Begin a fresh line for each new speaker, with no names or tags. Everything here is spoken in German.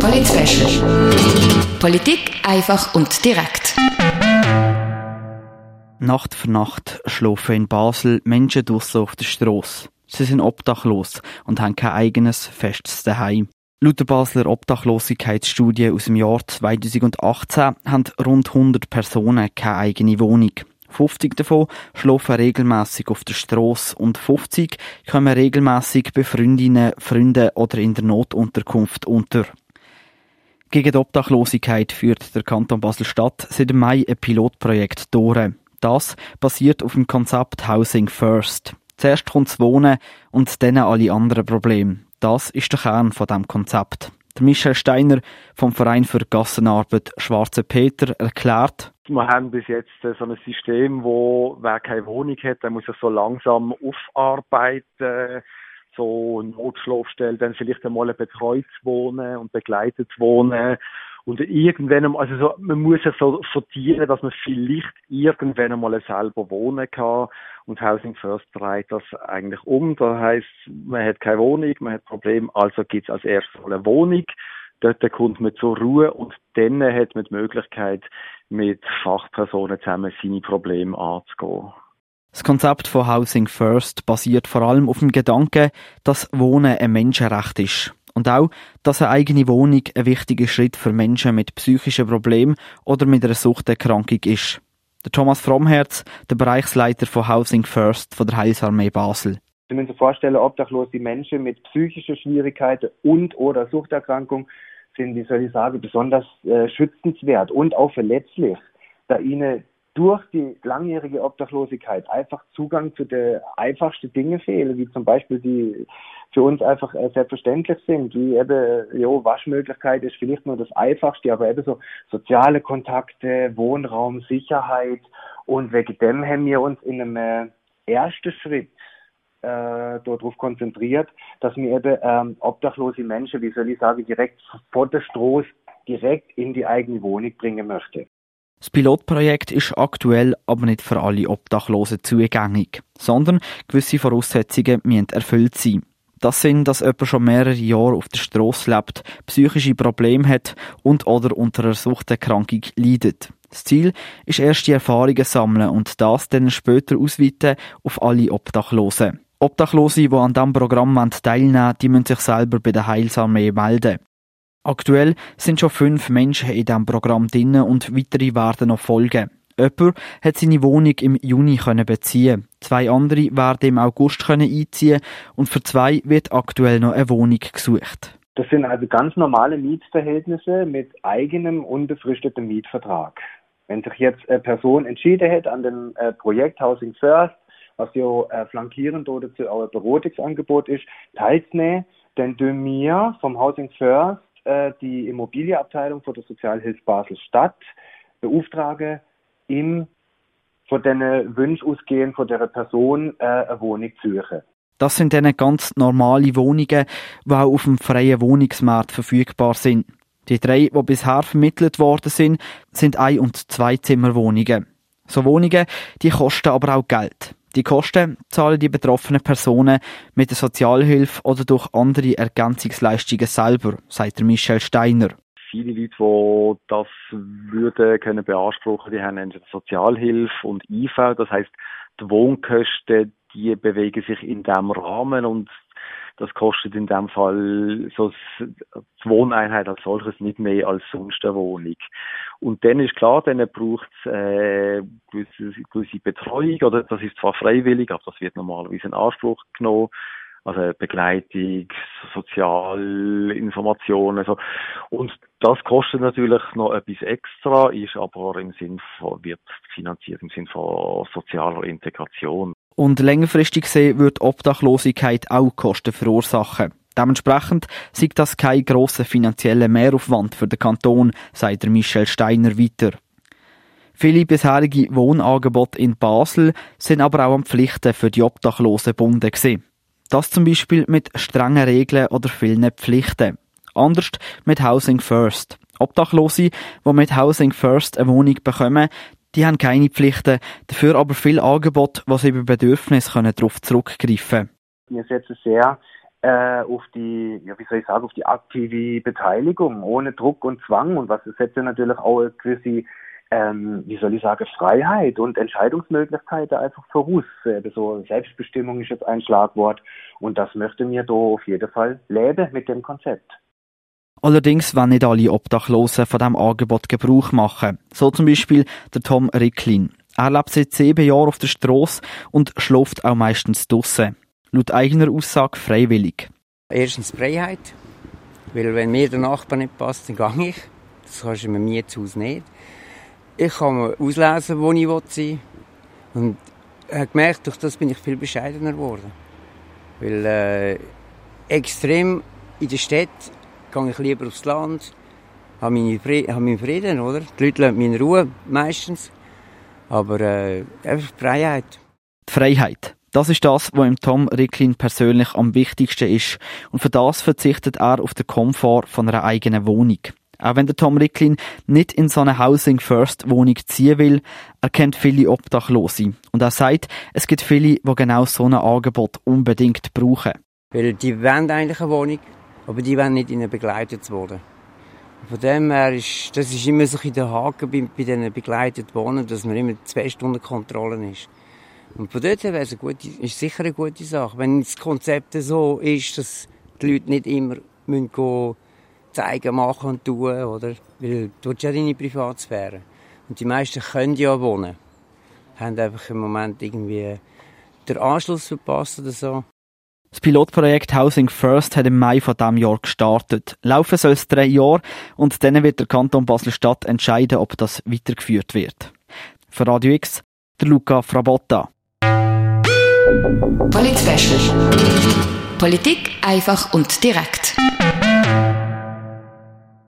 Polit Politik einfach und direkt.
Nacht für Nacht schlafen in Basel Menschen draussen auf der Strasse. Sie sind obdachlos und haben kein eigenes festes Daheim. Laut der Basler Obdachlosigkeitsstudie aus dem Jahr 2018 haben rund 100 Personen keine eigene Wohnung. 50 davon schlafen regelmäßig auf der Strasse und 50 kommen regelmäßig bei Freundinnen, Freunden oder in der Notunterkunft unter. Gegen die Obdachlosigkeit führt der Kanton Basel-Stadt seit Mai ein Pilotprojekt durch. Das basiert auf dem Konzept Housing First. Zuerst kommt das Wohnen und dann alle anderen Probleme. Das ist der Kern von dem Konzept. Der Michel Steiner vom Verein für Gassenarbeit Schwarze Peter erklärt,
wir haben bis jetzt so ein System, wo wer keine Wohnung hat, der muss sich so langsam aufarbeiten, so Notschlafstellen, dann vielleicht einmal betreut wohnen und begleitet wohnen und irgendwann, also so, man muss ja so sortieren, dass man vielleicht irgendwann einmal selber wohnen kann. Und Housing First dreht das eigentlich um. Da heißt, man hat keine Wohnung, man hat Problem, also gibt es als erstes eine Wohnung. Dort kommt man zur Ruhe und dann hat man die Möglichkeit, mit Fachpersonen zusammen seine Probleme anzugehen.
Das Konzept von Housing First basiert vor allem auf dem Gedanken, dass Wohnen ein Menschenrecht ist. Und auch, dass eine eigene Wohnung ein wichtiger Schritt für Menschen mit psychischen Problemen oder mit einer Suchterkrankung ist. Der Thomas Frommherz, der Bereichsleiter von Housing First von der Heilsarmee Basel.
Sie müssen sich vorstellen, obdachlose Menschen mit psychischen Schwierigkeiten und oder Suchterkrankung sind, wie soll ich sagen, besonders äh, schützenswert und auch verletzlich, da ihnen durch die langjährige Obdachlosigkeit einfach Zugang zu den einfachsten Dingen fehlen, wie zum Beispiel die für uns einfach äh, selbstverständlich sind, wie eben, jo, Waschmöglichkeit ist vielleicht nur das Einfachste, aber eben so soziale Kontakte, Wohnraum, Sicherheit und wegen dem haben wir uns in einem äh, ersten Schritt äh, darauf konzentriert, dass wir eben ähm, obdachlose Menschen, wie soll ich sagen, direkt vor der Stroß direkt in die eigene Wohnung bringen möchte.
Das Pilotprojekt ist aktuell aber nicht für alle Obdachlosen zugänglich, sondern gewisse Voraussetzungen müssen erfüllt sein. Das sind, dass jemand schon mehrere Jahre auf der Straße lebt, psychische Probleme hat und oder unter einer Suchterkrankung leidet. Das Ziel ist erst die Erfahrungen sammeln und das dann später ausweiten auf alle Obdachlosen. Obdachlose, die an diesem Programm teilnehmen die müssen sich selber bei der Heilsarmee melden. Aktuell sind schon fünf Menschen in diesem Programm drin und weitere werden noch folgen. Jemand hat seine Wohnung im Juni beziehen. Zwei andere werden im August einziehen und für zwei wird aktuell noch eine Wohnung gesucht.
Das sind also ganz normale Mietverhältnisse mit eigenem unbefristetem Mietvertrag. Wenn sich jetzt eine Person entschieden hätte an dem äh, Projekt Housing First, was ja äh, flankierend oder zu ein Beratungsangebot ist, teilzunehmen, dann tun wir vom Housing First äh, die Immobilienabteilung von der Sozialhilfe Basel-Stadt beauftragen, ihm von diesen Wünschen ausgehend von der Person äh, eine Wohnung zu suchen.
Das sind dann ganz normale Wohnungen, die auch auf dem freien Wohnungsmarkt verfügbar sind. Die drei, die bisher vermittelt worden sind, sind Ein- und Zweizimmerwohnungen. So Wohnungen, die kosten aber auch Geld. Die Kosten zahlen die betroffenen Personen mit der Sozialhilfe oder durch andere Ergänzungsleistungen selber, sagt Michel Steiner.
Viele Leute, die das würden können beanspruchen, die haben Sozialhilfe und IV. Das heißt, die Wohnkosten, die bewegen sich in diesem Rahmen und das kostet in dem Fall so die Wohneinheit als solches nicht mehr als sonst eine Wohnung. Und dann ist klar, dann braucht es äh, gewisse, gewisse Betreuung, oder das ist zwar freiwillig, aber das wird normalerweise in Anspruch genommen. Also Begleitung, Sozialinformationen. So. Und das kostet natürlich noch etwas extra, ist aber im Sinn von, wird finanziert im Sinn von sozialer Integration.
Und längerfristig gesehen wird Obdachlosigkeit auch Kosten verursachen. Dementsprechend sieht das kein grosser finanzieller Mehraufwand für den Kanton, sagt Michel Steiner weiter. Viele bisherige Wohnangebote in Basel sind aber auch an Pflichten für die Obdachlosen gebunden gewesen. Das zum Beispiel mit strengen Regeln oder vielen Pflichten. Anders mit Housing First. Obdachlose, die mit Housing First eine Wohnung bekommen, die haben keine Pflichten, dafür aber viel Angebot, was sie über Bedürfnisse darauf zurückgreifen können.
Wir setzen sehr äh, auf die, ja, wie soll ich sagen, auf die aktive Beteiligung, ohne Druck und Zwang und was setzt ja natürlich auch eine gewisse ähm, wie soll ich sagen, Freiheit und Entscheidungsmöglichkeiten einfach voraus. So Selbstbestimmung ist jetzt ein Schlagwort und das möchte mir da auf jeden Fall leben mit dem Konzept.
Allerdings wollen nicht alle Obdachlosen von diesem Angebot Gebrauch machen. So zum Beispiel der Tom Ricklin. Er lebt seit sieben Jahren auf der Straße und schläft auch meistens draussen. Laut eigener Aussage freiwillig.
Erstens Freiheit, weil wenn mir der Nachbar nicht passt, dann gehe ich. Das kannst du in einem Mietshaus nicht. Ich kann auslesen, wo ich sein will. Und habe gemerkt, durch das bin ich viel bescheidener geworden. Weil äh, extrem in der Stadt gehe ich lieber aufs Land, habe, meine Frieden, habe meinen Frieden, oder? Die Leute lassen mich Ruhe, meistens. Aber äh, einfach Freiheit.
Die Freiheit. Das ist das, was im Tom Ricklin persönlich am wichtigsten ist. Und für das verzichtet er auf den Komfort von einer eigenen Wohnung. Auch wenn der Tom Ricklin nicht in so eine Housing First Wohnung ziehen will, er kennt viele Obdachlose. Und er sagt, es gibt viele, die genau so ein Angebot unbedingt brauchen.
Weil die wollen eigentlich eine Wohnung, aber die wollen nicht in eine begleitet werden. Von dem her ist, das ist immer so in der Haken bei, bei diesen begleiteten Wohnen, dass man immer zwei Stunden Kontrollen ist. Und von dort her wäre es gute, ist sicher eine gute Sache. Wenn das Konzept so ist, dass die Leute nicht immer müssen gehen, zeigen, machen und tun, oder? Weil du hast ja deine Privatsphäre. Und die meisten können ja wohnen. Haben einfach im Moment irgendwie den Anschluss verpasst oder so.
Das Pilotprojekt Housing First hat im Mai von diesem Jahr gestartet. Laufen soll es drei Jahre und dann wird der Kanton Basel-Stadt entscheiden, ob das weitergeführt wird. Für Radio X, der Luca Frabotta.
Polit Politik einfach und direkt.